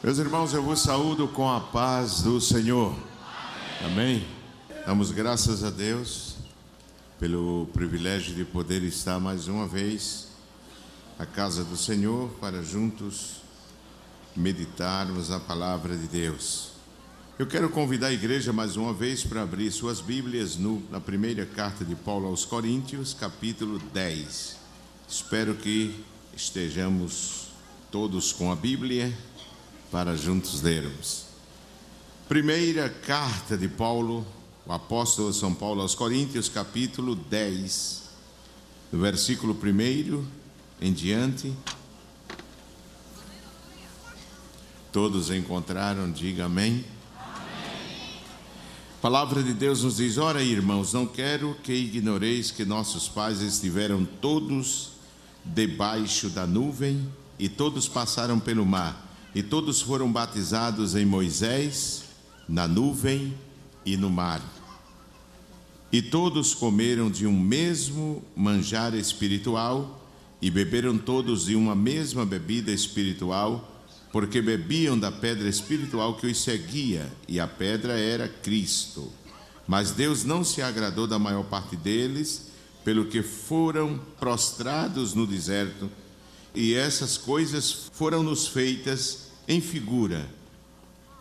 Meus irmãos, eu vos saúdo com a paz do Senhor. Amém. Damos graças a Deus pelo privilégio de poder estar mais uma vez na casa do Senhor para juntos meditarmos a palavra de Deus. Eu quero convidar a igreja mais uma vez para abrir suas Bíblias no, na primeira carta de Paulo aos Coríntios, capítulo 10. Espero que estejamos todos com a Bíblia para juntos lermos. Primeira carta de Paulo, o apóstolo São Paulo aos Coríntios, capítulo 10, do versículo 1 em diante. Todos encontraram, diga amém. A palavra de Deus nos diz: Ora, irmãos, não quero que ignoreis que nossos pais estiveram todos debaixo da nuvem e todos passaram pelo mar, e todos foram batizados em Moisés, na nuvem e no mar. E todos comeram de um mesmo manjar espiritual e beberam todos de uma mesma bebida espiritual porque bebiam da pedra espiritual que os seguia, e a pedra era Cristo. Mas Deus não se agradou da maior parte deles, pelo que foram prostrados no deserto, e essas coisas foram-nos feitas em figura,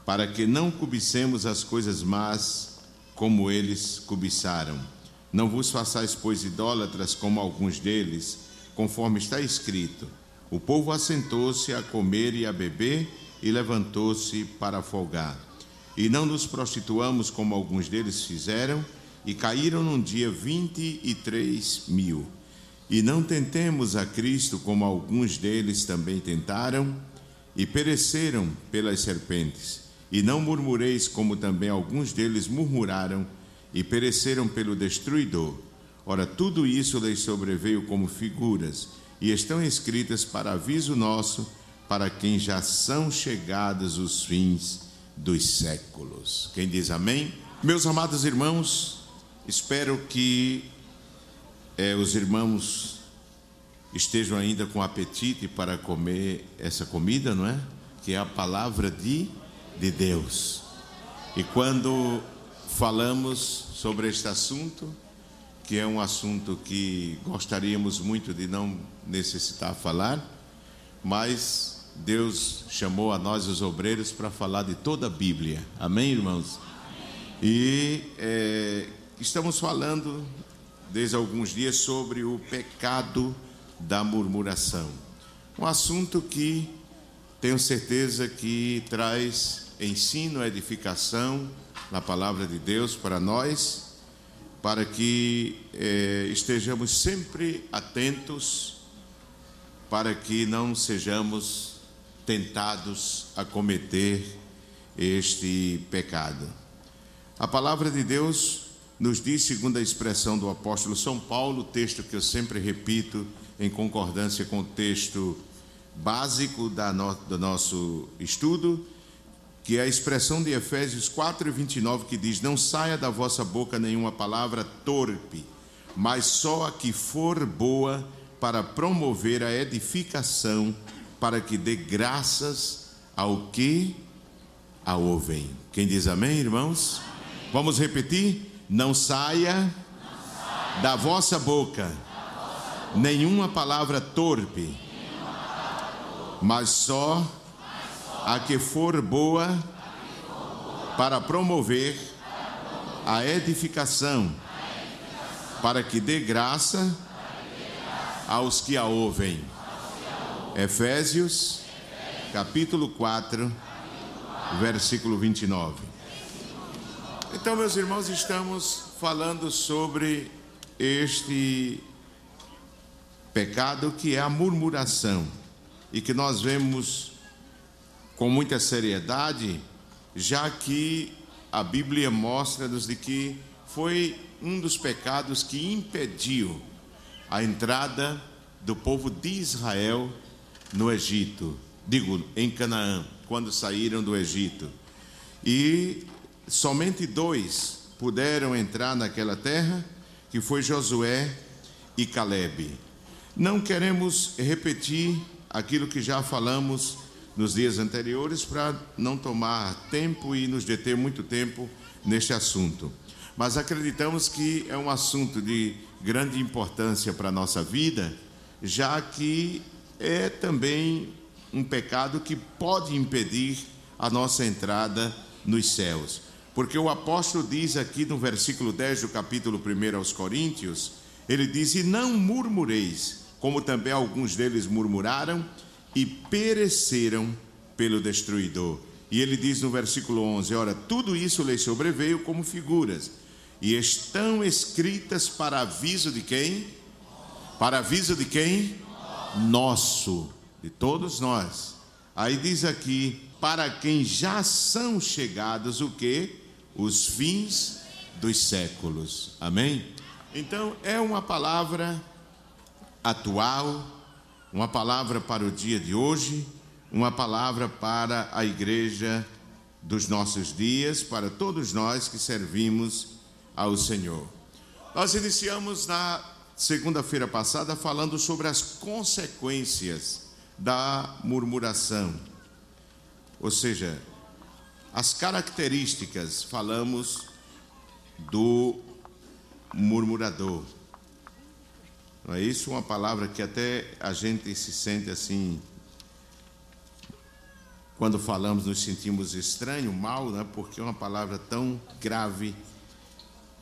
para que não cobicemos as coisas más como eles cobiçaram. Não vos façais, pois, idólatras como alguns deles, conforme está escrito o povo assentou-se a comer e a beber e levantou-se para folgar. E não nos prostituamos como alguns deles fizeram, e caíram num dia vinte e três mil. E não tentemos a Cristo como alguns deles também tentaram, e pereceram pelas serpentes. E não murmureis como também alguns deles murmuraram, e pereceram pelo destruidor. Ora, tudo isso lhes sobreveio como figuras e estão escritas para aviso nosso, para quem já são chegados os fins dos séculos. Quem diz amém? Meus amados irmãos, espero que é, os irmãos estejam ainda com apetite para comer essa comida, não é? Que é a palavra de, de Deus. E quando falamos sobre este assunto, que é um assunto que gostaríamos muito de não necessitar falar, mas Deus chamou a nós, os obreiros, para falar de toda a Bíblia. Amém, irmãos? E é, estamos falando desde alguns dias sobre o pecado da murmuração. Um assunto que tenho certeza que traz ensino, edificação na palavra de Deus para nós para que eh, estejamos sempre atentos, para que não sejamos tentados a cometer este pecado. A palavra de Deus nos diz, segundo a expressão do apóstolo São Paulo, texto que eu sempre repito em concordância com o texto básico da no, do nosso estudo, que é a expressão de Efésios 4 e 29 que diz: Não saia da vossa boca nenhuma palavra torpe, mas só a que for boa para promover a edificação, para que dê graças ao que a ouvem. Quem diz amém, irmãos? Amém. Vamos repetir? Não saia, da vossa boca, nenhuma palavra torpe, mas só a que for boa para promover a edificação, para que dê graça aos que a ouvem. Efésios, capítulo 4, versículo 29. Então, meus irmãos, estamos falando sobre este pecado que é a murmuração e que nós vemos com muita seriedade, já que a Bíblia mostra-nos de que foi um dos pecados que impediu a entrada do povo de Israel no Egito, digo, em Canaã, quando saíram do Egito. E somente dois puderam entrar naquela terra, que foi Josué e Caleb. Não queremos repetir aquilo que já falamos nos dias anteriores para não tomar tempo e nos deter muito tempo neste assunto. Mas acreditamos que é um assunto de grande importância para a nossa vida, já que é também um pecado que pode impedir a nossa entrada nos céus. Porque o apóstolo diz aqui no versículo 10 do capítulo 1 aos Coríntios, ele diz: E não murmureis, como também alguns deles murmuraram e pereceram pelo destruidor. E ele diz no versículo 11: Ora, tudo isso lhes sobreveio como figuras, e estão escritas para aviso de quem? Para aviso de quem? Nosso, de todos nós. Aí diz aqui: para quem já são chegados o que? Os fins dos séculos. Amém? Então é uma palavra atual, uma palavra para o dia de hoje, uma palavra para a igreja dos nossos dias, para todos nós que servimos ao Senhor. Nós iniciamos na segunda-feira passada falando sobre as consequências da murmuração. Ou seja, as características, falamos do murmurador. Não é isso? Uma palavra que até a gente se sente assim. Quando falamos, nos sentimos estranho, mal, né? porque é uma palavra tão grave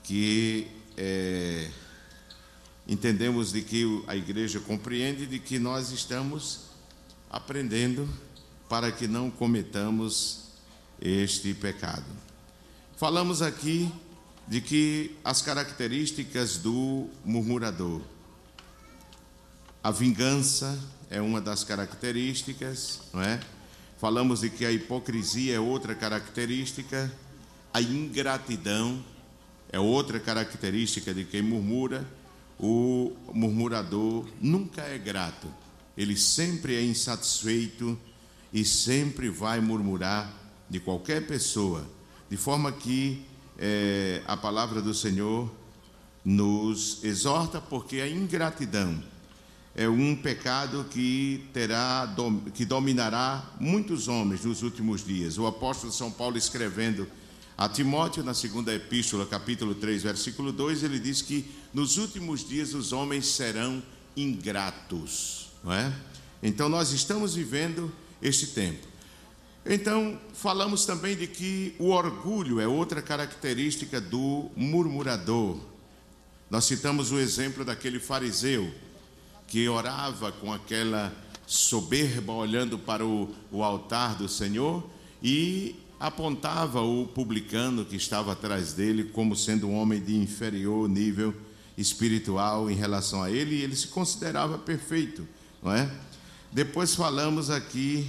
que é, entendemos de que a igreja compreende de que nós estamos aprendendo para que não cometamos este pecado. Falamos aqui de que as características do murmurador. A vingança é uma das características, não é? Falamos de que a hipocrisia é outra característica, a ingratidão é outra característica de quem murmura. O murmurador nunca é grato, ele sempre é insatisfeito e sempre vai murmurar de qualquer pessoa, de forma que é, a palavra do Senhor nos exorta, porque a ingratidão é um pecado que terá que dominará muitos homens nos últimos dias. O apóstolo São Paulo escrevendo a Timóteo na segunda epístola, capítulo 3, versículo 2, ele diz que nos últimos dias os homens serão ingratos, não é? Então nós estamos vivendo este tempo. Então, falamos também de que o orgulho é outra característica do murmurador. Nós citamos o exemplo daquele fariseu que orava com aquela soberba, olhando para o, o altar do Senhor e apontava o publicano que estava atrás dele como sendo um homem de inferior nível espiritual em relação a ele, e ele se considerava perfeito, não é? Depois falamos aqui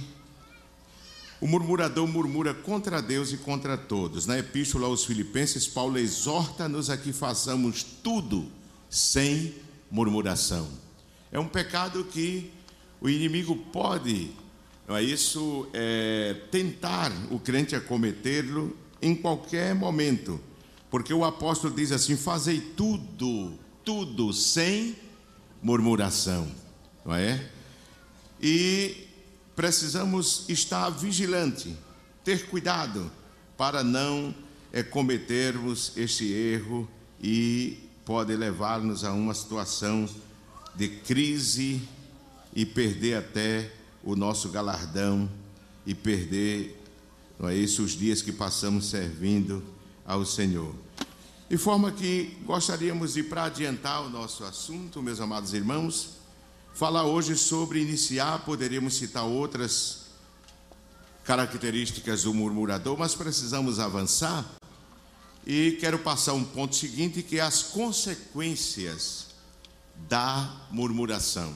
o murmurador murmura contra Deus e contra todos. Na epístola aos Filipenses, Paulo exorta-nos a que façamos tudo sem murmuração. É um pecado que o inimigo pode, não é isso, é, tentar o crente a cometê-lo em qualquer momento, porque o apóstolo diz assim: fazei tudo, tudo sem murmuração, não é? E precisamos estar vigilante, ter cuidado para não é, cometermos este erro e pode levar-nos a uma situação de crise e perder até o nosso galardão e perder, não é isso, os dias que passamos servindo ao Senhor. De forma que gostaríamos de, para adiantar o nosso assunto, meus amados irmãos, falar hoje sobre iniciar, poderíamos citar outras características do murmurador, mas precisamos avançar. E quero passar um ponto seguinte, que é as consequências da murmuração.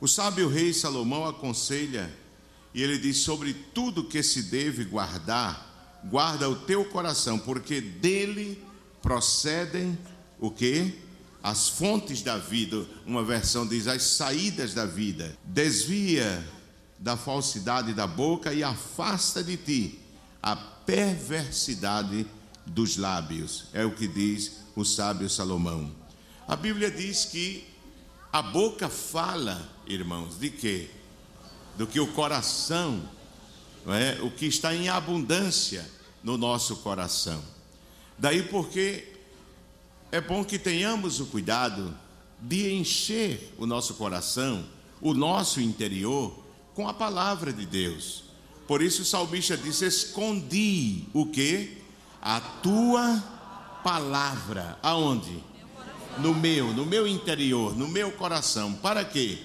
O sábio rei Salomão aconselha, e ele diz: sobre tudo que se deve guardar, guarda o teu coração, porque dele procedem o que? As fontes da vida, uma versão diz as saídas da vida. Desvia da falsidade da boca e afasta de ti a perversidade dos lábios. É o que diz o sábio Salomão. A Bíblia diz que a boca fala, irmãos, de quê? do que o coração, é? o que está em abundância no nosso coração. Daí porque é bom que tenhamos o cuidado de encher o nosso coração, o nosso interior, com a palavra de Deus. Por isso o salmista diz: Escondi o que? A tua palavra. Aonde? No meu, no meu interior, no meu coração. Para quê?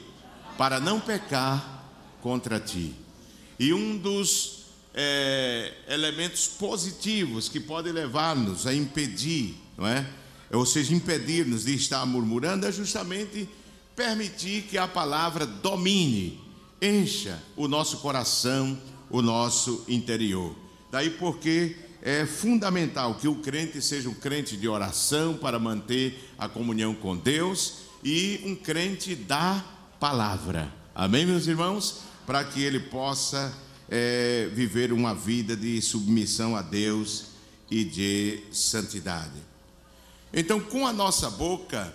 Para não pecar contra ti. E um dos é, elementos positivos que pode levar-nos a impedir, não é? Ou seja, impedir-nos de estar murmurando é justamente permitir que a palavra domine, encha o nosso coração, o nosso interior. Daí porque é fundamental que o crente seja um crente de oração para manter a comunhão com Deus e um crente da palavra. Amém, meus irmãos? Para que ele possa é, viver uma vida de submissão a Deus e de santidade. Então, com a nossa boca,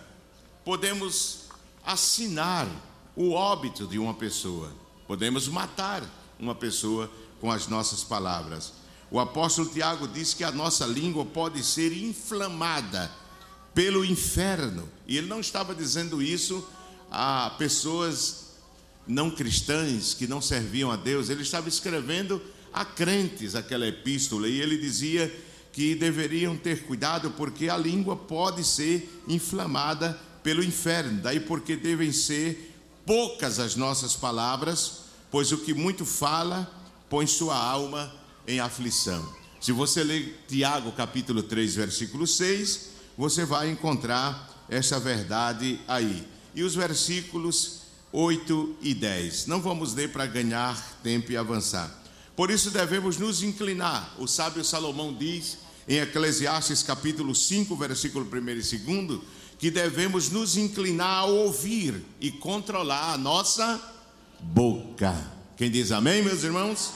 podemos assinar o óbito de uma pessoa, podemos matar uma pessoa com as nossas palavras. O apóstolo Tiago diz que a nossa língua pode ser inflamada pelo inferno, e ele não estava dizendo isso a pessoas não cristãs que não serviam a Deus, ele estava escrevendo a crentes aquela epístola, e ele dizia que deveriam ter cuidado porque a língua pode ser inflamada pelo inferno, daí porque devem ser poucas as nossas palavras, pois o que muito fala põe sua alma em aflição. Se você ler Tiago capítulo 3, versículo 6, você vai encontrar essa verdade aí. E os versículos 8 e 10. Não vamos ler para ganhar tempo e avançar. Por isso devemos nos inclinar. O sábio Salomão diz em Eclesiastes capítulo 5, versículo 1 e 2, que devemos nos inclinar a ouvir e controlar a nossa boca. Quem diz amém, meus irmãos?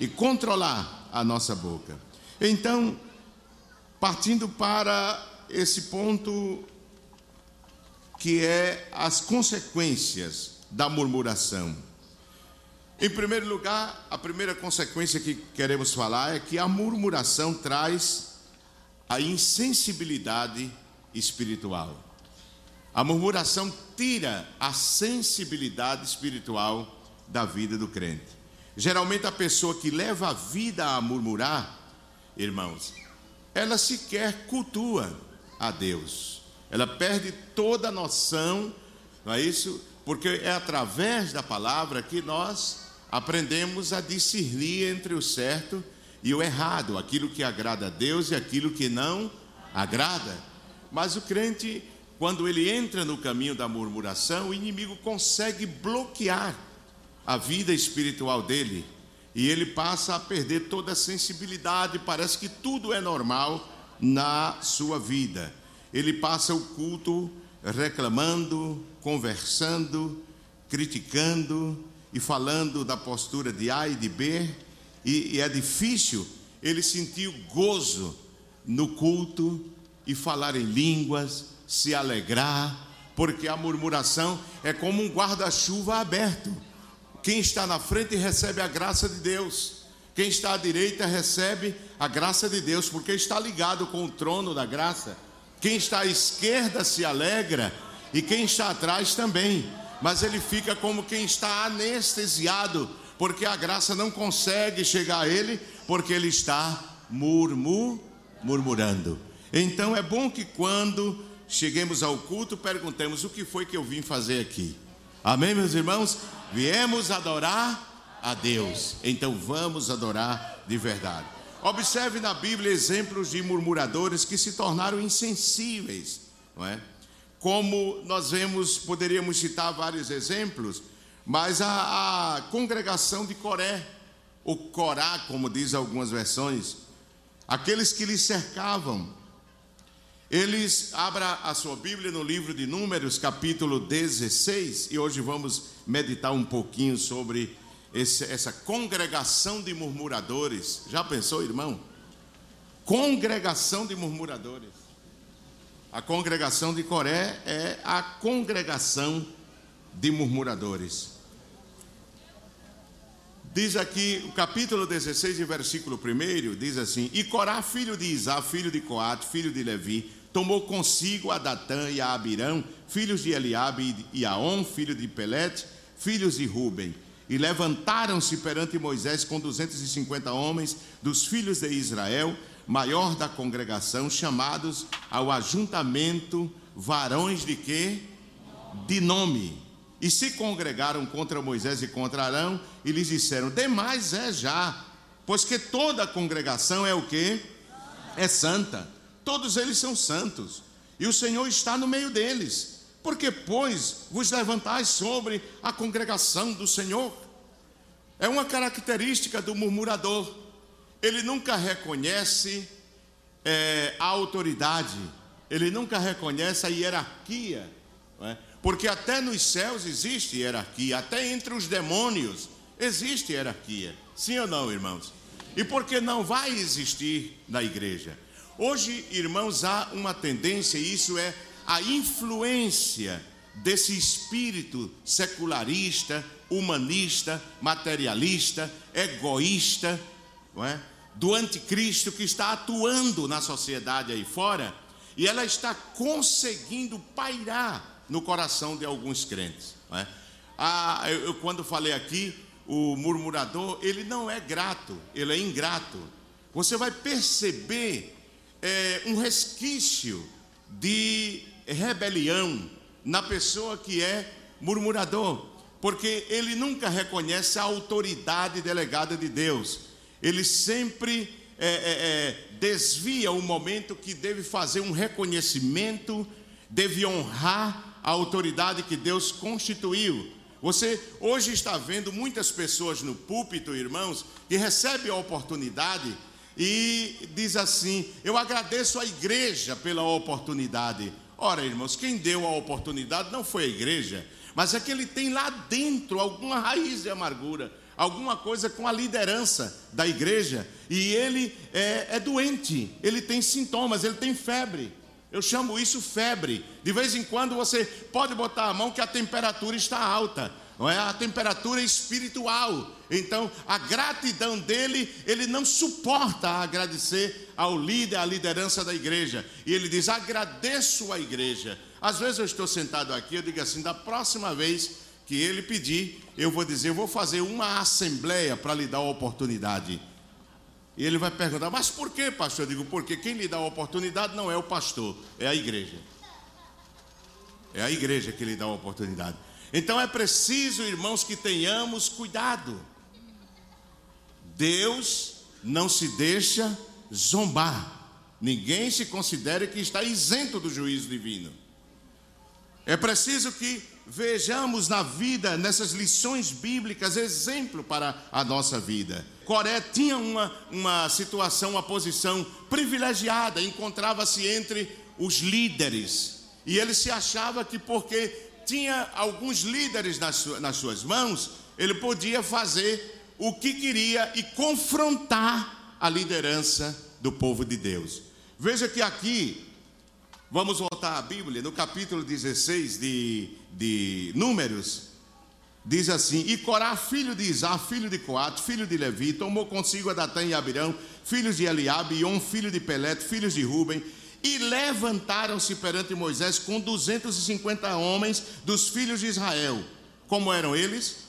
E controlar a nossa boca. Então, partindo para esse ponto que é as consequências da murmuração. Em primeiro lugar, a primeira consequência que queremos falar é que a murmuração traz a insensibilidade espiritual. A murmuração tira a sensibilidade espiritual da vida do crente. Geralmente, a pessoa que leva a vida a murmurar, irmãos, ela sequer cultua a Deus. Ela perde toda a noção, não é isso? Porque é através da palavra que nós aprendemos a discernir entre o certo e o errado, aquilo que agrada a Deus e aquilo que não agrada. Mas o crente, quando ele entra no caminho da murmuração, o inimigo consegue bloquear a vida espiritual dele e ele passa a perder toda a sensibilidade, parece que tudo é normal na sua vida. Ele passa o culto reclamando, conversando, criticando, e falando da postura de A e de B, e, e é difícil ele sentir gozo no culto e falar em línguas, se alegrar, porque a murmuração é como um guarda-chuva aberto. Quem está na frente recebe a graça de Deus. Quem está à direita recebe a graça de Deus, porque está ligado com o trono da graça. Quem está à esquerda se alegra e quem está atrás também mas ele fica como quem está anestesiado, porque a graça não consegue chegar a ele, porque ele está murmur, murmurando. Então é bom que quando cheguemos ao culto, perguntemos o que foi que eu vim fazer aqui. Amém, meus irmãos? Viemos adorar a Deus, então vamos adorar de verdade. Observe na Bíblia exemplos de murmuradores que se tornaram insensíveis, não é? Como nós vemos, poderíamos citar vários exemplos, mas a, a congregação de Coré, o Corá, como diz algumas versões, aqueles que lhe cercavam, eles, abra a sua Bíblia no livro de Números, capítulo 16, e hoje vamos meditar um pouquinho sobre esse, essa congregação de murmuradores. Já pensou, irmão? Congregação de murmuradores. A congregação de Coré é a congregação de murmuradores. Diz aqui, o capítulo 16, versículo 1, diz assim: E Corá, filho de Isá, filho de Coate, filho de Levi, tomou consigo a Datã e a Abirão, filhos de Eliabe e Aon, filho de Pelete, filhos de Ruben. E levantaram-se perante Moisés com 250 homens dos filhos de Israel, maior da congregação, chamados ao ajuntamento varões de quê? De nome. E se congregaram contra Moisés e contra Arão, e lhes disseram: Demais é já, pois que toda a congregação é o que? É santa. Todos eles são santos, e o Senhor está no meio deles. Porque, pois, vos levantais sobre a congregação do Senhor? É uma característica do murmurador. Ele nunca reconhece é, a autoridade, ele nunca reconhece a hierarquia. É? Porque até nos céus existe hierarquia, até entre os demônios existe hierarquia. Sim ou não, irmãos? E porque não vai existir na igreja? Hoje, irmãos, há uma tendência, e isso é a influência desse espírito secularista, humanista, materialista, egoísta, é? Do anticristo que está atuando na sociedade aí fora, e ela está conseguindo pairar no coração de alguns crentes. É? Ah, eu, eu, quando falei aqui, o murmurador, ele não é grato, ele é ingrato. Você vai perceber é, um resquício de rebelião na pessoa que é murmurador, porque ele nunca reconhece a autoridade delegada de Deus, ele sempre é, é, é, desvia o momento que deve fazer um reconhecimento, deve honrar a autoridade que Deus constituiu. Você hoje está vendo muitas pessoas no púlpito, irmãos, que recebem a oportunidade e diz assim: Eu agradeço a igreja pela oportunidade. Ora, irmãos, quem deu a oportunidade não foi a igreja, mas é que ele tem lá dentro alguma raiz de amargura, alguma coisa com a liderança da igreja, e ele é, é doente, ele tem sintomas, ele tem febre. Eu chamo isso febre. De vez em quando você pode botar a mão que a temperatura está alta não é a temperatura espiritual. Então, a gratidão dele, ele não suporta agradecer ao líder, à liderança da igreja. E ele diz: agradeço a igreja. Às vezes eu estou sentado aqui, eu digo assim: da próxima vez que ele pedir, eu vou dizer, eu vou fazer uma assembleia para lhe dar a oportunidade. E ele vai perguntar: mas por que, pastor? Eu digo: porque quem lhe dá a oportunidade não é o pastor, é a igreja. É a igreja que lhe dá a oportunidade. Então é preciso, irmãos, que tenhamos cuidado. Deus não se deixa zombar. Ninguém se considere que está isento do juízo divino. É preciso que vejamos na vida, nessas lições bíblicas, exemplo para a nossa vida. Coré tinha uma, uma situação, uma posição privilegiada, encontrava-se entre os líderes. E ele se achava que porque tinha alguns líderes nas, nas suas mãos, ele podia fazer o que queria e confrontar a liderança do povo de Deus. Veja que aqui, vamos voltar à Bíblia, no capítulo 16 de, de Números, diz assim: E Corá, filho de Isá, filho de Coate, filho de Levi, tomou consigo a Datã e Abirão, filhos de Eliabe, e um filho de Pelete, filhos de Ruben, e levantaram-se perante Moisés com 250 homens dos filhos de Israel. Como eram eles?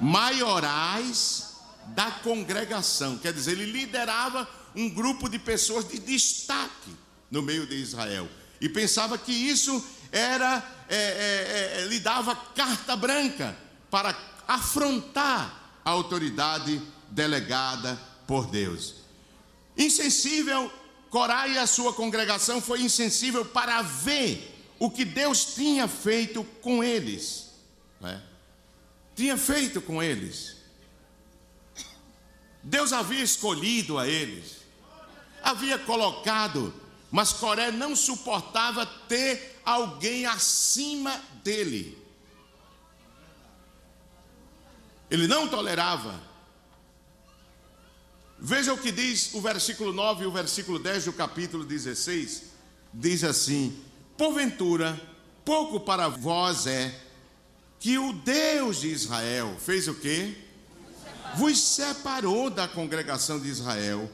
Maiorais da congregação. Quer dizer, ele liderava um grupo de pessoas de destaque no meio de Israel. E pensava que isso era, é, é, é, lhe dava carta branca para afrontar a autoridade delegada por Deus. Insensível Corá e a sua congregação foi insensível para ver o que Deus tinha feito com eles. Né? Tinha feito com eles. Deus havia escolhido a eles, havia colocado, mas Coré não suportava ter alguém acima dele. Ele não tolerava Veja o que diz o versículo 9 e o versículo 10 do capítulo 16. Diz assim: Porventura, pouco para vós é que o Deus de Israel fez o quê? vos separou da congregação de Israel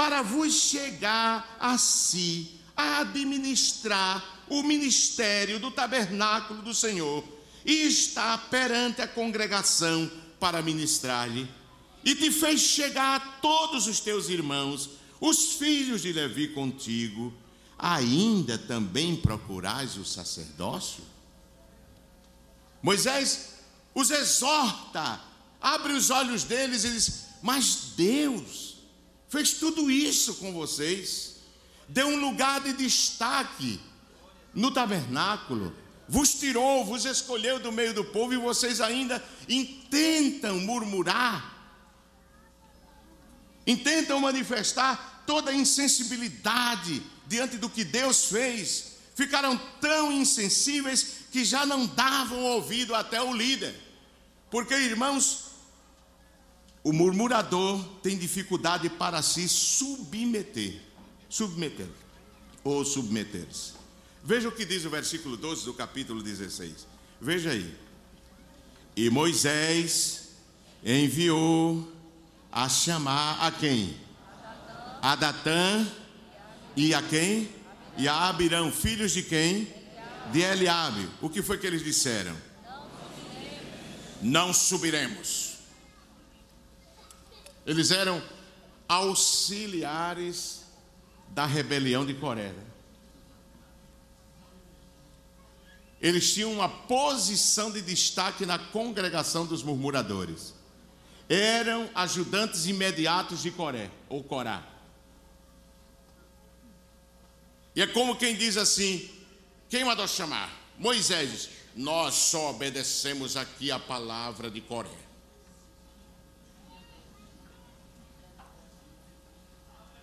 para vos chegar a si, a administrar o ministério do tabernáculo do Senhor e está perante a congregação para ministrar-lhe. E te fez chegar a todos os teus irmãos, os filhos de Levi contigo, ainda também procurais o sacerdócio? Moisés os exorta, abre os olhos deles e diz: Mas Deus fez tudo isso com vocês, deu um lugar de destaque no tabernáculo, vos tirou, vos escolheu do meio do povo e vocês ainda intentam murmurar, intentam manifestar toda a insensibilidade diante do que Deus fez, ficaram tão insensíveis que já não davam ouvido até o líder. Porque, irmãos, o murmurador tem dificuldade para se submeter, submeter ou submeter-se. Veja o que diz o versículo 12 do capítulo 16. Veja aí. E Moisés enviou a chamar a quem? A Datã e a quem? E a Abirão, filhos de quem? De Eliabe. O que foi que eles disseram? Não subiremos. Eles eram auxiliares da rebelião de Coré. Eles tinham uma posição de destaque na congregação dos murmuradores. Eram ajudantes imediatos de Coré, ou Corá. E é como quem diz assim: quem mandou chamar? Moisés. Nós só obedecemos aqui a palavra de Coré.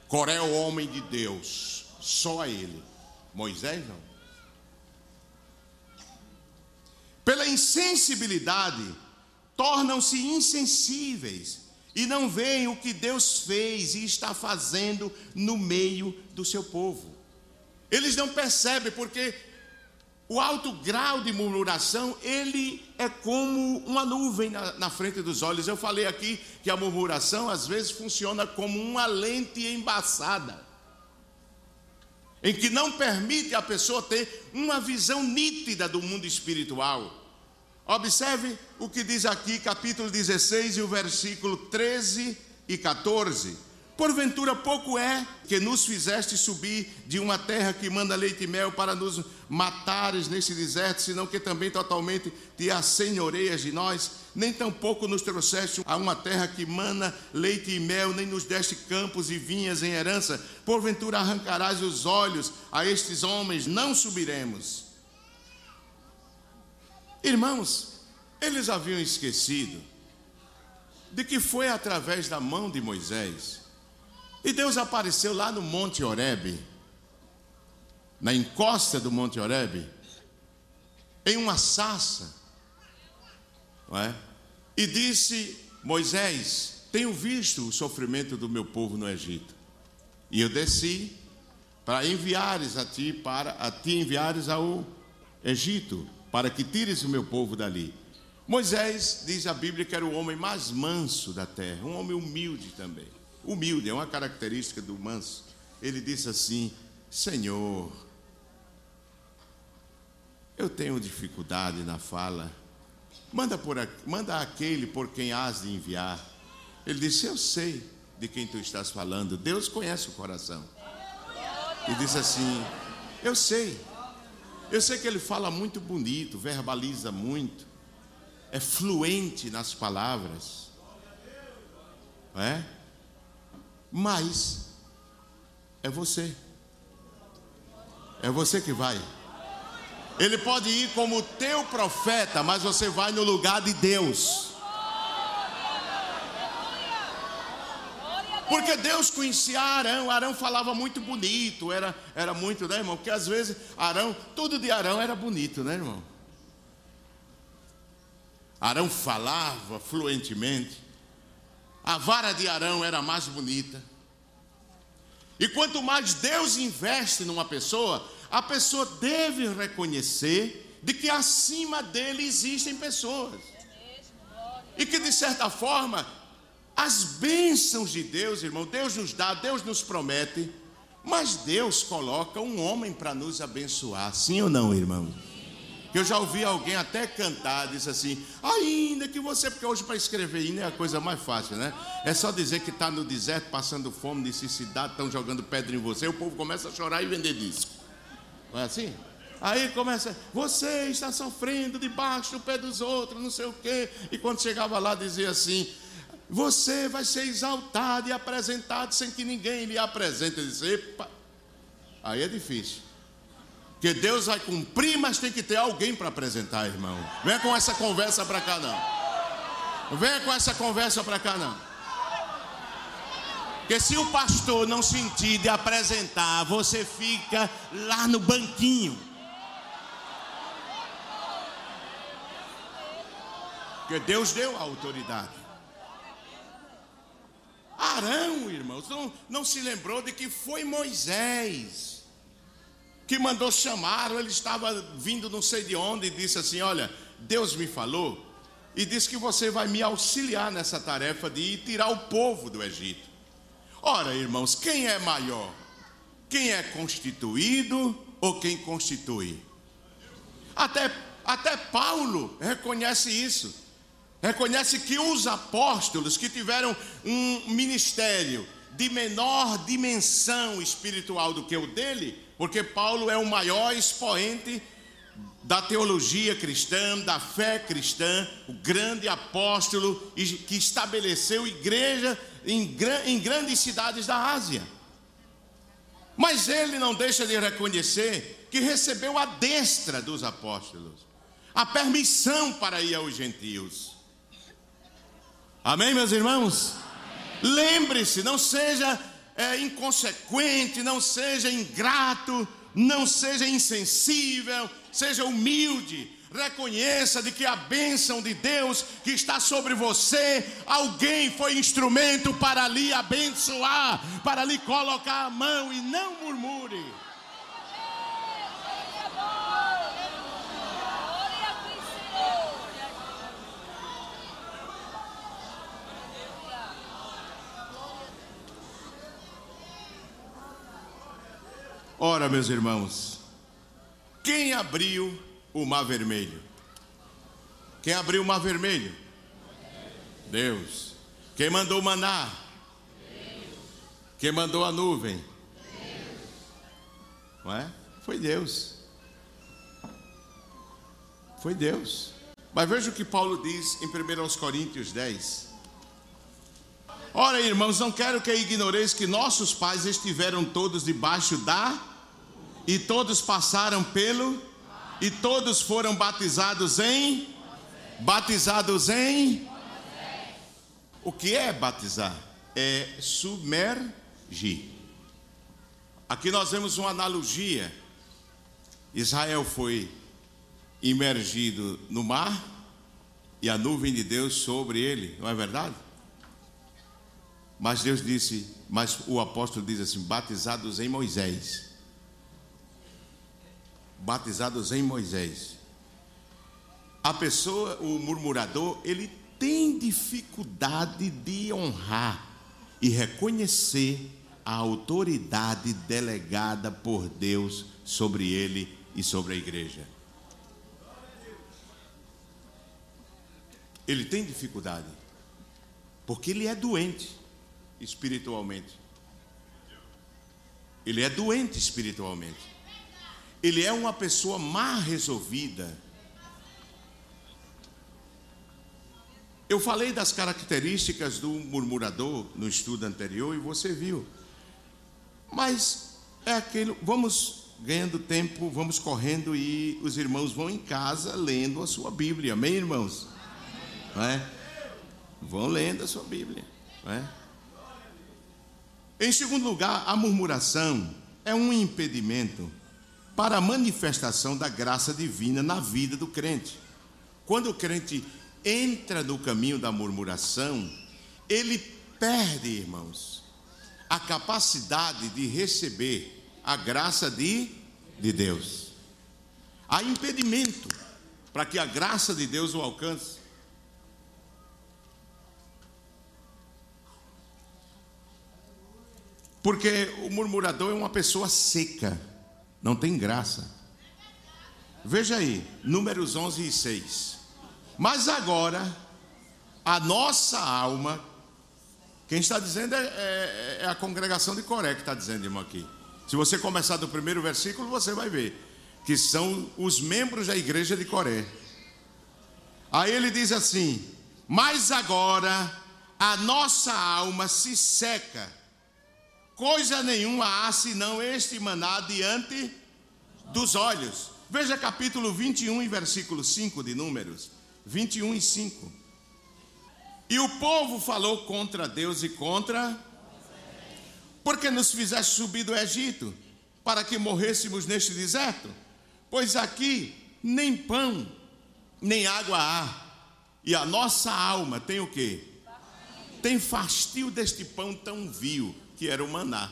Coré é o homem de Deus, só a ele. Moisés não. Pela insensibilidade, tornam-se insensíveis e não veem o que Deus fez e está fazendo no meio do seu povo. Eles não percebem porque o alto grau de murmuração, ele é como uma nuvem na, na, frente dos olhos. Eu falei aqui que a murmuração às vezes funciona como uma lente embaçada, em que não permite a pessoa ter uma visão nítida do mundo espiritual. Observe o que diz aqui, capítulo 16 e o versículo 13 e 14. Porventura pouco é que nos fizeste subir de uma terra que manda leite e mel para nos matares nesse deserto, senão que também totalmente te assenhoreias de nós, nem tampouco nos trouxeste a uma terra que mana leite e mel, nem nos deste campos e vinhas em herança. Porventura arrancarás os olhos a estes homens, não subiremos. Irmãos, eles haviam esquecido de que foi através da mão de Moisés e Deus apareceu lá no Monte Oreb, na encosta do Monte Oreb, em uma sassa, é? e disse: Moisés, tenho visto o sofrimento do meu povo no Egito, e eu desci para enviares a ti, para a ti enviares ao Egito, para que tires o meu povo dali. Moisés, diz a Bíblia, que era o homem mais manso da terra, um homem humilde também humilde, é uma característica do manso. Ele disse assim: Senhor, eu tenho dificuldade na fala, manda, por, manda aquele por quem has de enviar. Ele disse: Eu sei de quem tu estás falando, Deus conhece o coração. E disse assim: Eu sei, eu sei que ele fala muito bonito, verbaliza muito, é fluente nas palavras, é? Mas é você. É você que vai. Ele pode ir como teu profeta, mas você vai no lugar de Deus. Porque Deus conhecia Arão, Arão falava muito bonito, era, era muito, né, irmão? Porque às vezes Arão, tudo de Arão era bonito, né, irmão? Arão falava fluentemente. A vara de Arão era mais bonita. E quanto mais Deus investe numa pessoa, a pessoa deve reconhecer de que acima dele existem pessoas. E que de certa forma As bênçãos de Deus, irmão, Deus nos dá, Deus nos promete, mas Deus coloca um homem para nos abençoar, sim ou não, irmão? Eu já ouvi alguém até cantar, disse assim: ainda que você, porque hoje para escrever ainda é a coisa mais fácil, né? É só dizer que está no deserto, passando fome, necessidade, estão jogando pedra em você, o povo começa a chorar e vender disco. Não é assim? Aí começa, você está sofrendo debaixo do pé dos outros, não sei o quê. E quando chegava lá, dizia assim: Você vai ser exaltado e apresentado sem que ninguém lhe apresente. Eu disse, Epa. Aí é difícil. Porque Deus vai cumprir, mas tem que ter alguém para apresentar, irmão. Venha com essa conversa para cá, não. Venha com essa conversa para cá, não. Porque se o pastor não sentir de apresentar, você fica lá no banquinho. Porque Deus deu a autoridade. Arão, irmãos, não, não se lembrou de que foi Moisés que mandou chamar, ele estava vindo não sei de onde e disse assim: Olha, Deus me falou e disse que você vai me auxiliar nessa tarefa de ir tirar o povo do Egito. Ora, irmãos, quem é maior? Quem é constituído ou quem constitui? Até, até Paulo reconhece isso. Reconhece que os apóstolos que tiveram um ministério de menor dimensão espiritual do que o dele, porque Paulo é o maior expoente da teologia cristã, da fé cristã, o grande apóstolo que estabeleceu igreja em, grandes cidades da Ásia. Mas ele não deixa de reconhecer que recebeu a destra dos apóstolos, a permissão para ir aos gentios. Amém, meus irmãos? Lembre-se, não seja é, inconsequente, não seja ingrato, não seja insensível, seja humilde. Reconheça de que a bênção de Deus que está sobre você, alguém foi instrumento para lhe abençoar, para lhe colocar a mão e não murmure. Ora, meus irmãos, quem abriu o mar vermelho? Quem abriu o mar vermelho? Deus. Quem mandou o maná? Quem mandou a nuvem? Não é? Foi Deus. Foi Deus. Mas veja o que Paulo diz em 1 Coríntios 10. Ora, irmãos, não quero que ignoreis que nossos pais estiveram todos debaixo da e todos passaram pelo e todos foram batizados em batizados em O que é batizar? É submergir. Aqui nós vemos uma analogia. Israel foi imergido no mar e a nuvem de Deus sobre ele, não é verdade? Mas Deus disse, mas o apóstolo diz assim: batizados em Moisés batizados em Moisés. A pessoa, o murmurador, ele tem dificuldade de honrar e reconhecer a autoridade delegada por Deus sobre ele e sobre a igreja. Ele tem dificuldade, porque ele é doente espiritualmente. Ele é doente espiritualmente ele é uma pessoa mal resolvida. Eu falei das características do murmurador no estudo anterior e você viu. Mas é aquele, vamos ganhando tempo, vamos correndo e os irmãos vão em casa lendo a sua Bíblia. Amém, irmãos? Não é? Vão lendo a sua Bíblia. É? Em segundo lugar, a murmuração é um impedimento para a manifestação da graça divina na vida do crente. Quando o crente entra no caminho da murmuração, ele perde, irmãos, a capacidade de receber a graça de, de Deus. Há impedimento para que a graça de Deus o alcance. Porque o murmurador é uma pessoa seca, não tem graça. Veja aí, números 11 e 6. Mas agora, a nossa alma, quem está dizendo é, é, é a congregação de Coré que está dizendo, irmão, aqui. Se você começar do primeiro versículo, você vai ver que são os membros da igreja de Coré. Aí ele diz assim: Mas agora a nossa alma se seca, coisa nenhuma há senão este maná diante dos olhos. Veja capítulo 21 e versículo 5 de Números. 21 e 5. E o povo falou contra Deus e contra. Porque nos fizeste subir do Egito, para que morrêssemos neste deserto? Pois aqui nem pão, nem água há. E a nossa alma tem o quê? Tem fastio deste pão tão vil, que era o maná.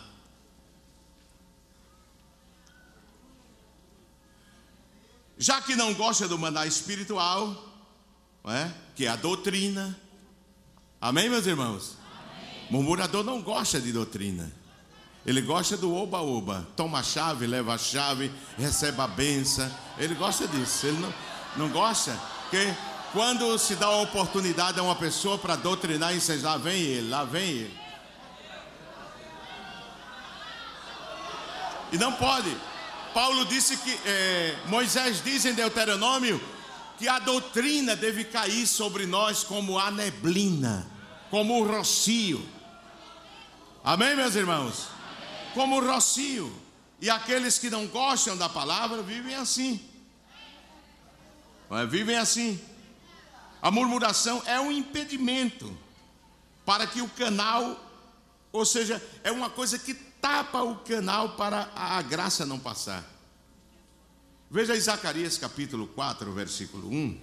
Já que não gosta do maná espiritual, é? que é a doutrina. Amém, meus irmãos? Amém. Murmurador não gosta de doutrina. Ele gosta do oba-oba. Toma a chave, leva a chave, recebe a benção. Ele gosta disso. Ele não, não gosta que quando se dá a oportunidade a uma pessoa para doutrinar e ensinar, lá vem ele, lá vem ele. E não pode. Paulo disse que é, Moisés diz em Deuteronômio que a doutrina deve cair sobre nós como a neblina, como o rocio. Amém, meus irmãos? Como o rocio. E aqueles que não gostam da palavra vivem assim. É? Vivem assim. A murmuração é um impedimento para que o canal, ou seja, é uma coisa que tapa o canal para a graça não passar. Veja Zacarias capítulo 4, versículo 1.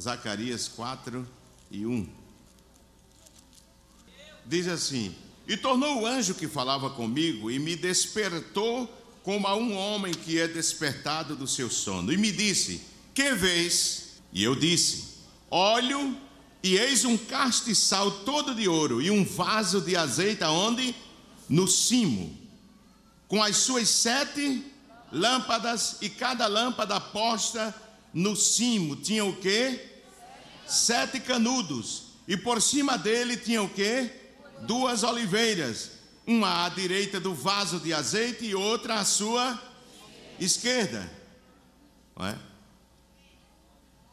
Zacarias 4 e 1. Diz assim: E tornou o anjo que falava comigo e me despertou como a um homem que é despertado do seu sono. E me disse: Que vês? E eu disse: Olho e eis um castiçal todo de ouro e um vaso de azeite aonde? no cimo, com as suas sete lâmpadas, e cada lâmpada posta no cimo tinha o que? Sete canudos, e por cima dele tinha o que? Duas oliveiras, uma à direita do vaso de azeite e outra à sua esquerda. É?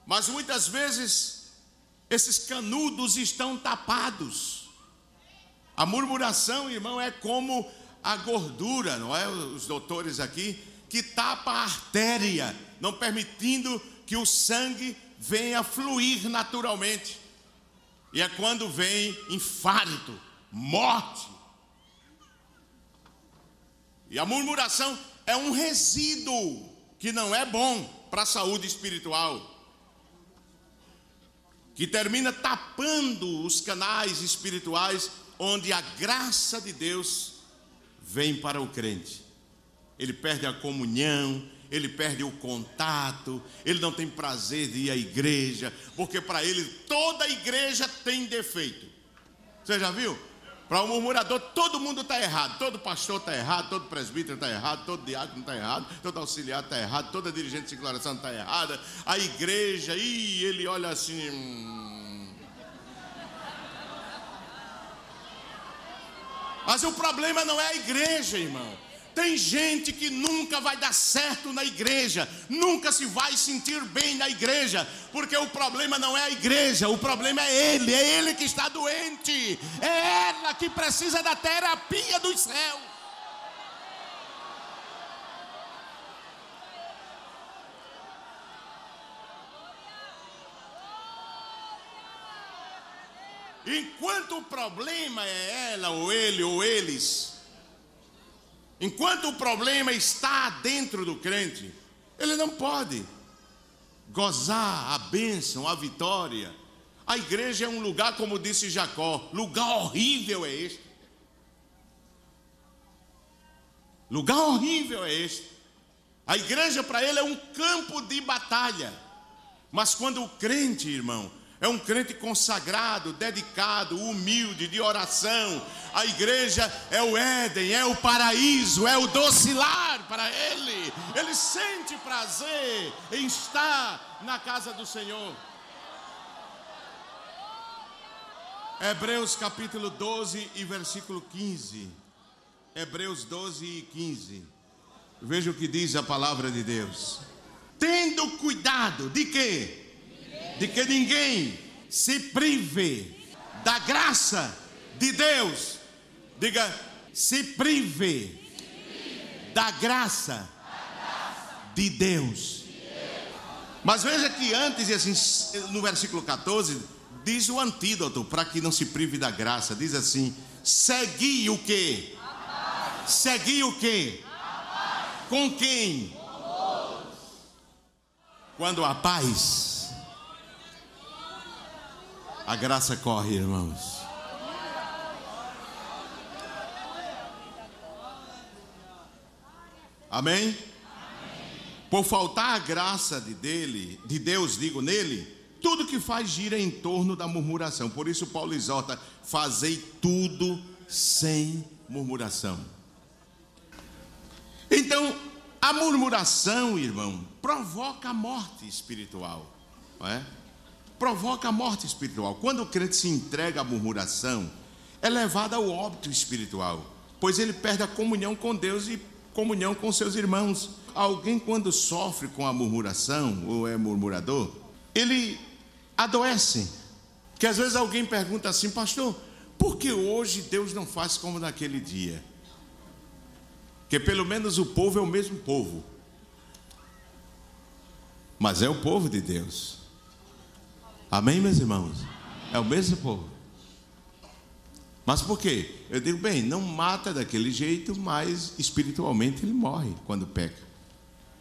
Mas muitas vezes esses canudos estão tapados. A murmuração, irmão, é como a gordura, não é? Os doutores aqui, que tapa a artéria, não permitindo que o sangue venha fluir naturalmente. E é quando vem infarto, morte. E a murmuração é um resíduo que não é bom para a saúde espiritual. Que termina tapando os canais espirituais onde a graça de Deus vem para o crente. Ele perde a comunhão, ele perde o contato, ele não tem prazer de ir à igreja, porque para ele toda igreja tem defeito. Você já viu? Para o murmurador, todo mundo está errado. Todo pastor está errado, todo presbítero está errado, todo diácono está errado, todo auxiliar está errado, toda dirigente de circulação está errada. A igreja, e ele olha assim. Hum, Mas o problema não é a igreja, irmão. Tem gente que nunca vai dar certo na igreja, nunca se vai sentir bem na igreja, porque o problema não é a igreja, o problema é ele, é ele que está doente, é ela que precisa da terapia dos céus. Enquanto o problema é ela, ou ele, ou eles, enquanto o problema está dentro do crente, ele não pode gozar a bênção, a vitória. A igreja é um lugar, como disse Jacó, lugar horrível é este. Lugar horrível é este. A igreja para ele é um campo de batalha. Mas quando o crente, irmão, É um crente consagrado, dedicado, humilde, de oração. A igreja é o Éden, é o paraíso, é o docilar para ele. Ele sente prazer em estar na casa do Senhor. Hebreus capítulo 12 e versículo 15. Hebreus 12 e 15. Veja o que diz a palavra de Deus. Tendo cuidado de quê? De que ninguém se prive da graça de Deus. Diga, se prive da graça de Deus. Mas veja que antes, assim, no versículo 14, diz o antídoto para que não se prive da graça. Diz assim: segui o que? Segui o que? Com quem? Quando a paz, a graça corre, irmãos. Amém? Por faltar a graça de dele, de Deus, digo nele, tudo que faz gira em torno da murmuração. Por isso Paulo exorta: fazei tudo sem murmuração. Então, a murmuração, irmão, provoca a morte espiritual, não é? Provoca a morte espiritual. Quando o crente se entrega à murmuração, é levado ao óbito espiritual, pois ele perde a comunhão com Deus e comunhão com seus irmãos. Alguém, quando sofre com a murmuração, ou é murmurador, ele adoece. Que às vezes alguém pergunta assim, pastor, por que hoje Deus não faz como naquele dia? Que pelo menos o povo é o mesmo povo. Mas é o povo de Deus. Amém, meus irmãos? É o mesmo povo. Mas por quê? Eu digo, bem, não mata daquele jeito, mas espiritualmente ele morre quando peca.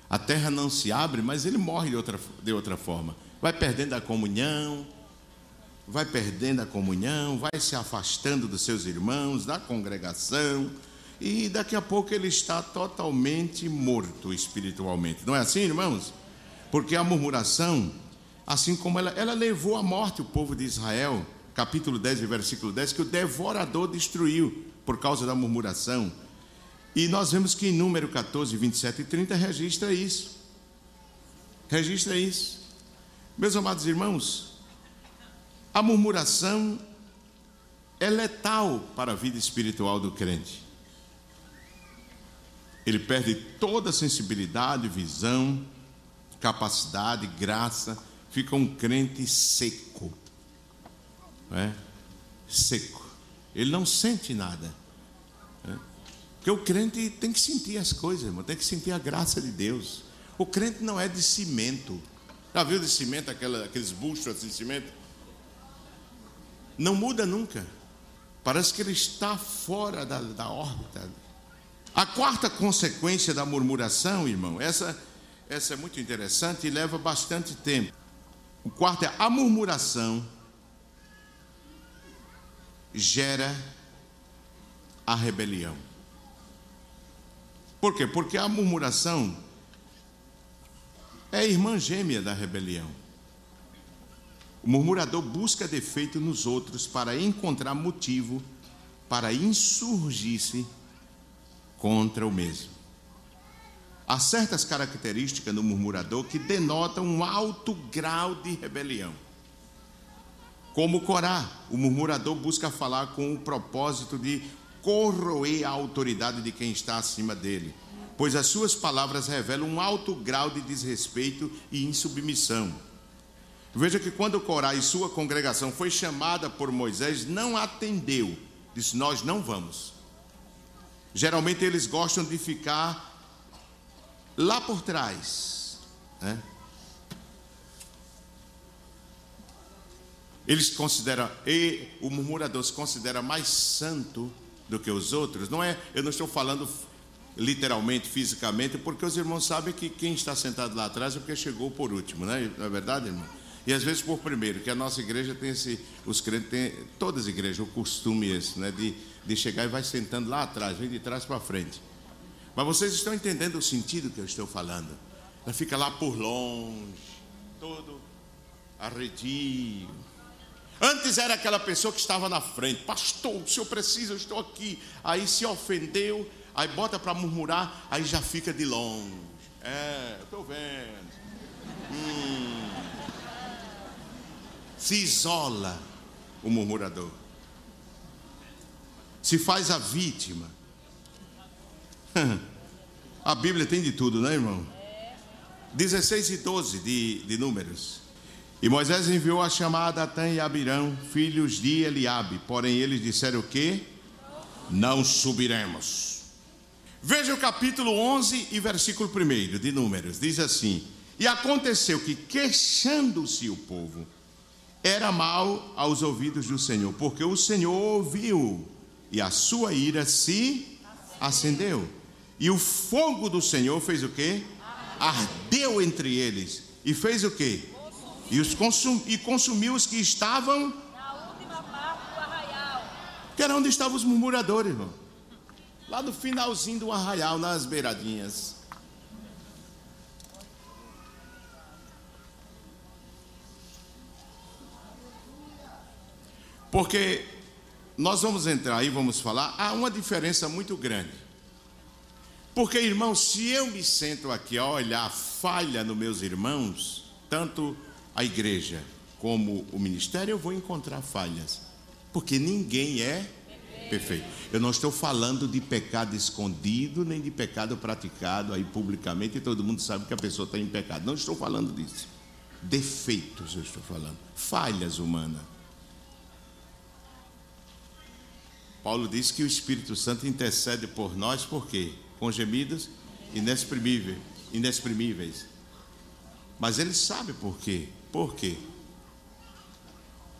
A terra não se abre, mas ele morre de outra, de outra forma vai perdendo a comunhão, vai perdendo a comunhão, vai se afastando dos seus irmãos, da congregação, e daqui a pouco ele está totalmente morto espiritualmente. Não é assim, irmãos? Porque a murmuração, assim como ela, ela levou à morte o povo de Israel, capítulo 10, versículo 10, que o devorador destruiu por causa da murmuração. E nós vemos que em número 14, 27 e 30 registra isso. Registra isso. Meus amados irmãos, a murmuração é letal para a vida espiritual do crente. Ele perde toda a sensibilidade, visão, capacidade, graça, fica um crente seco. Não é? Seco. Ele não sente nada. É? Porque o crente tem que sentir as coisas, irmão, tem que sentir a graça de Deus. O crente não é de cimento. Já viu de cimento, aquela, aqueles bustos de cimento? Não muda nunca. Parece que ele está fora da, da órbita. A quarta consequência da murmuração, irmão, essa, essa é muito interessante e leva bastante tempo. O quarto é a murmuração gera a rebelião. Por quê? Porque a murmuração é a irmã gêmea da rebelião. O murmurador busca defeito nos outros para encontrar motivo para insurgir-se contra o mesmo. Há certas características no murmurador que denotam um alto grau de rebelião. Como Corá, o murmurador busca falar com o propósito de corroer a autoridade de quem está acima dele pois as suas palavras revelam um alto grau de desrespeito e insubmissão. Veja que quando Corá e sua congregação foi chamada por Moisés, não atendeu, disse: Nós não vamos. Geralmente eles gostam de ficar lá por trás. Né? Eles consideram, e o murmurador se considera mais santo do que os outros. Não é, eu não estou falando literalmente, fisicamente, porque os irmãos sabem que quem está sentado lá atrás é porque chegou por último, né? não é verdade, irmão? E às vezes por primeiro, que a nossa igreja tem esse, os crentes têm, todas as igrejas, o costume esse, né? De, de chegar e vai sentando lá atrás, vem de trás para frente. Mas vocês estão entendendo o sentido que eu estou falando? Ela fica lá por longe, todo arredio. Antes era aquela pessoa que estava na frente, pastor, o senhor precisa, eu estou aqui. Aí se ofendeu, aí bota para murmurar, aí já fica de longe. É, estou vendo. Hum. Se isola o murmurador. Se faz a vítima. A Bíblia tem de tudo, né, irmão? 16 e 12 de, de Números. E Moisés enviou a chamada a Atã e Abirão, filhos de Eliabe. Porém, eles disseram o quê? Não subiremos. Veja o capítulo 11 e versículo 1 de Números. Diz assim: E aconteceu que, queixando-se o povo, era mal aos ouvidos do Senhor, porque o Senhor ouviu, e a sua ira se acendeu. E o fogo do Senhor fez o quê? Ardeu entre eles. E fez o quê? E, os consum, e consumiu os que estavam na última parte do arraial. Que era onde estavam os murmuradores, irmão. Lá no finalzinho do arraial, nas beiradinhas. Porque nós vamos entrar e vamos falar, há uma diferença muito grande. Porque, irmão, se eu me sento aqui a olhar a falha nos meus irmãos, tanto a igreja como o ministério, eu vou encontrar falhas. Porque ninguém é perfeito. Eu não estou falando de pecado escondido, nem de pecado praticado aí publicamente e todo mundo sabe que a pessoa está em pecado. Não estou falando disso. Defeitos eu estou falando. Falhas humanas. Paulo diz que o Espírito Santo intercede por nós, por quê? Com gemidos inexprimíveis. inexprimíveis. Mas ele sabe por quê. Por quê?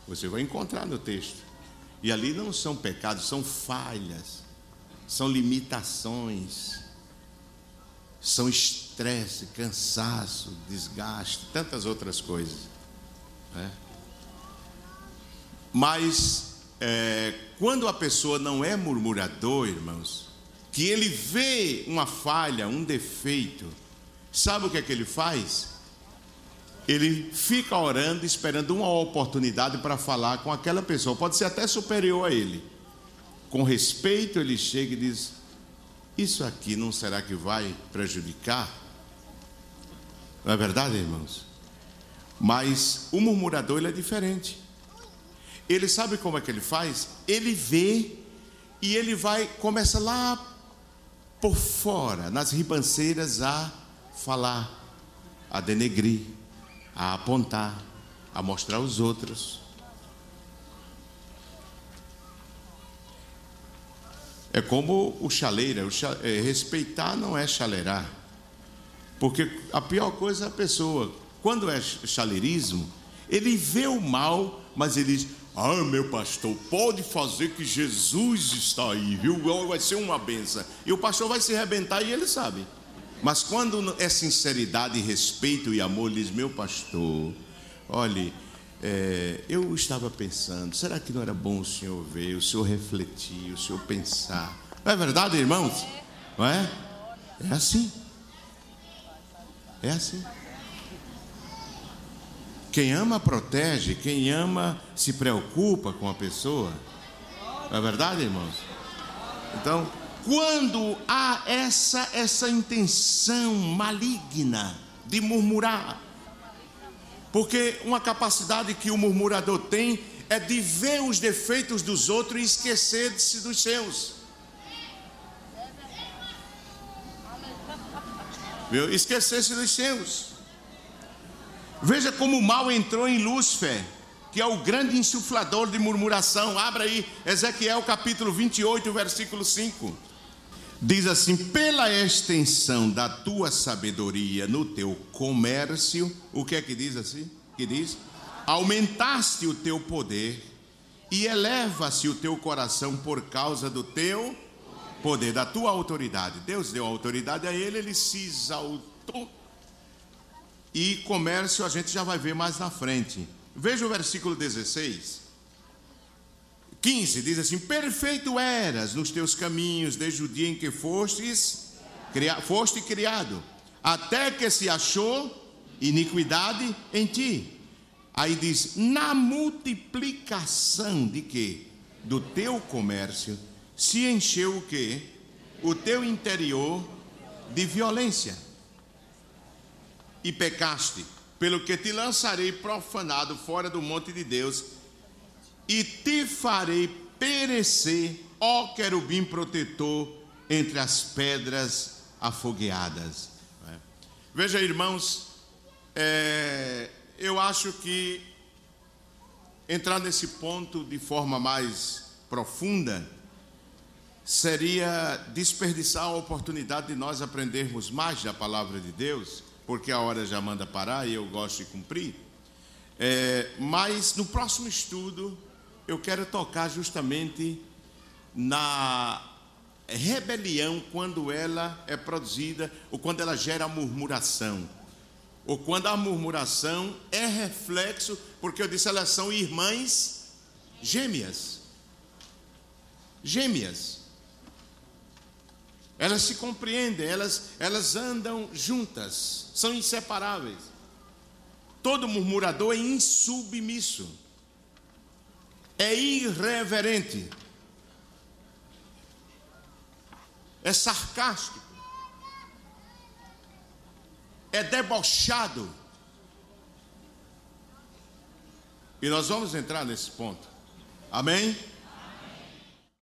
Você vai encontrar no texto. E ali não são pecados, são falhas, são limitações, são estresse, cansaço, desgaste, tantas outras coisas. Né? Mas é, quando a pessoa não é murmurador, irmãos, que ele vê uma falha, um defeito, sabe o que é que ele faz? ele fica orando, esperando uma oportunidade para falar com aquela pessoa, pode ser até superior a ele. Com respeito, ele chega e diz: Isso aqui não será que vai prejudicar? Não é verdade, irmãos? Mas o murmurador ele é diferente. Ele sabe como é que ele faz? Ele vê e ele vai, começa lá por fora, nas ribanceiras, a falar, a denegrir a apontar, a mostrar aos outros. É como o chaleira, o é, respeitar não é chaleirar. Porque a pior coisa é a pessoa, quando é chaleirismo, ele vê o mal, mas ele diz: Ah, meu pastor, pode fazer que Jesus está aí, viu? Vai ser uma benção. E o pastor vai se arrebentar e ele sabe. Mas quando é sinceridade, respeito e amor, ele diz: Meu pastor, olhe, é, eu estava pensando, será que não era bom o senhor ver, o senhor refletir, o senhor pensar? Não é verdade, irmãos? Não é? É assim. É assim. Quem ama protege, quem ama se preocupa com a pessoa. Não é verdade, irmãos? Então, quando há essa essa intenção maligna de murmurar, porque uma capacidade que o murmurador tem é de ver os defeitos dos outros e esquecer-se dos seus. Viu? Esquecer-se dos seus. Veja como o mal entrou em Lúcifer, que é o grande insuflador de murmuração. Abra aí Ezequiel capítulo 28, versículo 5. Diz assim: pela extensão da tua sabedoria no teu comércio, o que é que diz assim? Que diz: aumentaste o teu poder e eleva-se o teu coração por causa do teu poder, da tua autoridade. Deus deu autoridade a ele, ele se exaltou. E comércio a gente já vai ver mais na frente. Veja o versículo 16. 15 diz assim: Perfeito eras nos teus caminhos desde o dia em que fostes, cria, foste criado, até que se achou iniquidade em ti. Aí diz: na multiplicação de quê? Do teu comércio se encheu o quê? O teu interior de violência. E pecaste, pelo que te lançarei profanado fora do monte de Deus, e te farei perecer, ó querubim protetor, entre as pedras afogueadas. Veja, irmãos, é, eu acho que entrar nesse ponto de forma mais profunda seria desperdiçar a oportunidade de nós aprendermos mais da palavra de Deus, porque a hora já manda parar e eu gosto de cumprir. É, mas no próximo estudo eu quero tocar justamente na rebelião quando ela é produzida ou quando ela gera murmuração ou quando a murmuração é reflexo, porque eu disse elas são irmãs gêmeas. Gêmeas. Elas se compreendem, elas, elas andam juntas, são inseparáveis. Todo murmurador é insubmisso, é irreverente, é sarcástico é debochado. E nós vamos entrar nesse ponto. Amém?